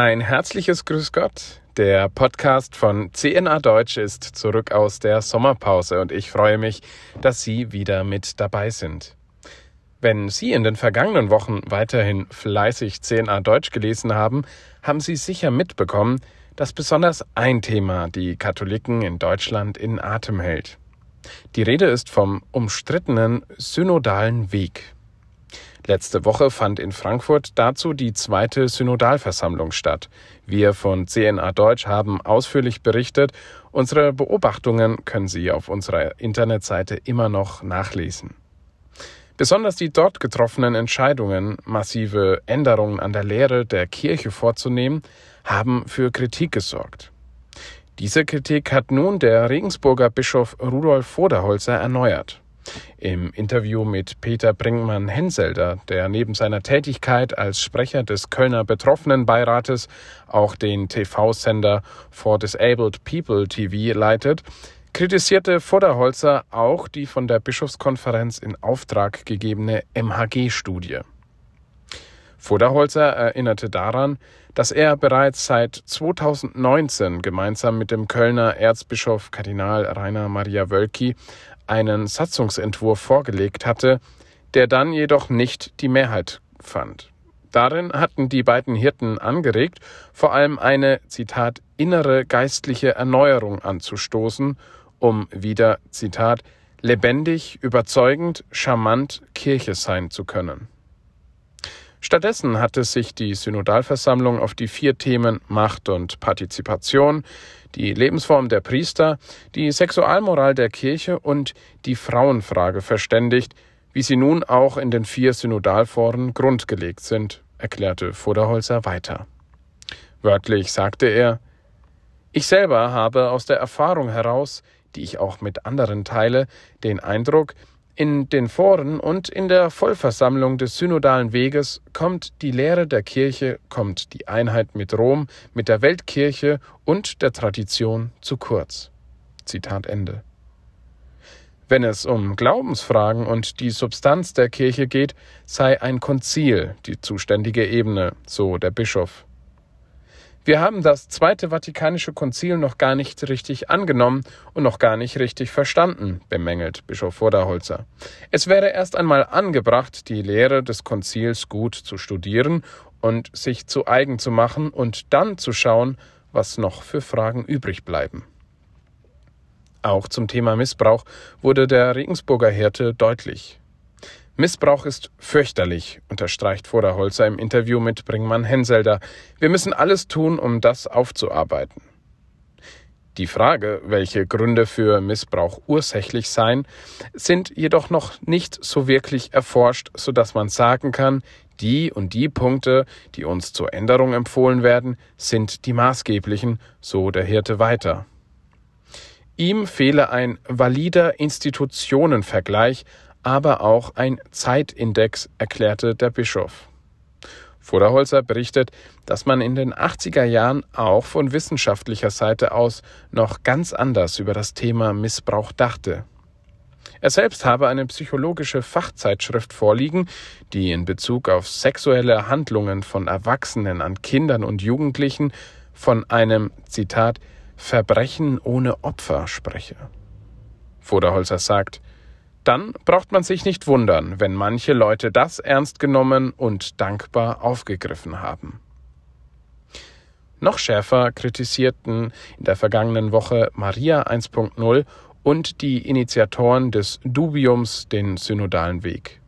Ein herzliches Grüß Gott. Der Podcast von CNA Deutsch ist zurück aus der Sommerpause und ich freue mich, dass Sie wieder mit dabei sind. Wenn Sie in den vergangenen Wochen weiterhin fleißig CNA Deutsch gelesen haben, haben Sie sicher mitbekommen, dass besonders ein Thema die Katholiken in Deutschland in Atem hält. Die Rede ist vom umstrittenen synodalen Weg. Letzte Woche fand in Frankfurt dazu die zweite Synodalversammlung statt. Wir von CNA Deutsch haben ausführlich berichtet. Unsere Beobachtungen können Sie auf unserer Internetseite immer noch nachlesen. Besonders die dort getroffenen Entscheidungen, massive Änderungen an der Lehre der Kirche vorzunehmen, haben für Kritik gesorgt. Diese Kritik hat nun der Regensburger Bischof Rudolf Voderholzer erneuert. Im Interview mit Peter Brinkmann-Henselder, der neben seiner Tätigkeit als Sprecher des Kölner Betroffenenbeirates auch den TV-Sender For Disabled People TV leitet, kritisierte Voderholzer auch die von der Bischofskonferenz in Auftrag gegebene MHG-Studie. Voderholzer erinnerte daran, dass er bereits seit 2019 gemeinsam mit dem Kölner Erzbischof Kardinal Rainer Maria Wölki einen Satzungsentwurf vorgelegt hatte, der dann jedoch nicht die Mehrheit fand. Darin hatten die beiden Hirten angeregt, vor allem eine, Zitat, innere geistliche Erneuerung anzustoßen, um wieder, Zitat, lebendig, überzeugend, charmant Kirche sein zu können. Stattdessen hatte sich die Synodalversammlung auf die vier Themen Macht und Partizipation, die Lebensform der Priester, die Sexualmoral der Kirche und die Frauenfrage verständigt, wie sie nun auch in den vier Synodalforen grundgelegt sind, erklärte Voderholzer weiter. Wörtlich sagte er Ich selber habe aus der Erfahrung heraus, die ich auch mit anderen teile, den Eindruck, in den Foren und in der Vollversammlung des synodalen Weges kommt die Lehre der Kirche, kommt die Einheit mit Rom, mit der Weltkirche und der Tradition zu kurz. Zitat Ende. Wenn es um Glaubensfragen und die Substanz der Kirche geht, sei ein Konzil die zuständige Ebene, so der Bischof. Wir haben das Zweite Vatikanische Konzil noch gar nicht richtig angenommen und noch gar nicht richtig verstanden, bemängelt Bischof Vorderholzer. Es wäre erst einmal angebracht, die Lehre des Konzils gut zu studieren und sich zu eigen zu machen und dann zu schauen, was noch für Fragen übrig bleiben. Auch zum Thema Missbrauch wurde der Regensburger Hirte deutlich. Missbrauch ist fürchterlich, unterstreicht Vorderholzer im Interview mit Bringmann Henselder. Wir müssen alles tun, um das aufzuarbeiten. Die Frage, welche Gründe für Missbrauch ursächlich seien, sind jedoch noch nicht so wirklich erforscht, so dass man sagen kann, die und die Punkte, die uns zur Änderung empfohlen werden, sind die maßgeblichen, so der Hirte weiter. Ihm fehle ein valider Institutionenvergleich, aber auch ein Zeitindex, erklärte der Bischof. Voderholzer berichtet, dass man in den 80er Jahren auch von wissenschaftlicher Seite aus noch ganz anders über das Thema Missbrauch dachte. Er selbst habe eine psychologische Fachzeitschrift vorliegen, die in Bezug auf sexuelle Handlungen von Erwachsenen an Kindern und Jugendlichen von einem, Zitat, Verbrechen ohne Opfer spreche. Voderholzer sagt, dann braucht man sich nicht wundern, wenn manche Leute das ernst genommen und dankbar aufgegriffen haben. Noch schärfer kritisierten in der vergangenen Woche Maria 1.0 und die Initiatoren des Dubiums den synodalen Weg.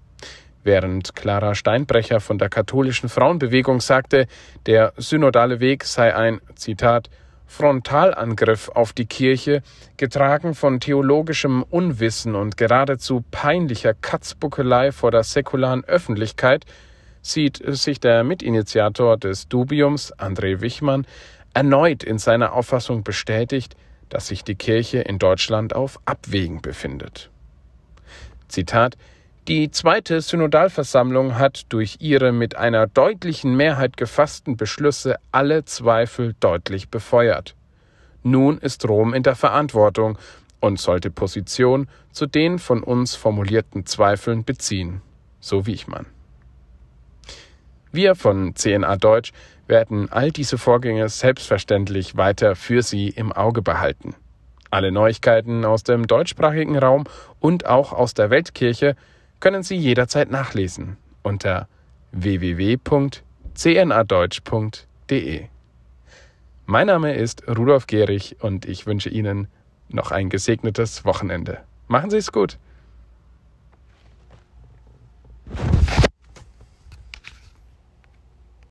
Während Clara Steinbrecher von der katholischen Frauenbewegung sagte, der synodale Weg sei ein Zitat Frontalangriff auf die Kirche, getragen von theologischem Unwissen und geradezu peinlicher Katzbuckelei vor der säkularen Öffentlichkeit, sieht sich der Mitinitiator des Dubiums, André Wichmann, erneut in seiner Auffassung bestätigt, dass sich die Kirche in Deutschland auf Abwägen befindet. Zitat die zweite Synodalversammlung hat durch ihre mit einer deutlichen Mehrheit gefassten Beschlüsse alle Zweifel deutlich befeuert. Nun ist Rom in der Verantwortung und sollte Position zu den von uns formulierten Zweifeln beziehen, so Wiechmann. Wir von CNA Deutsch werden all diese Vorgänge selbstverständlich weiter für Sie im Auge behalten. Alle Neuigkeiten aus dem deutschsprachigen Raum und auch aus der Weltkirche können Sie jederzeit nachlesen unter www.cnadeutsch.de. Mein Name ist Rudolf Gehrig und ich wünsche Ihnen noch ein gesegnetes Wochenende. Machen Sie es gut.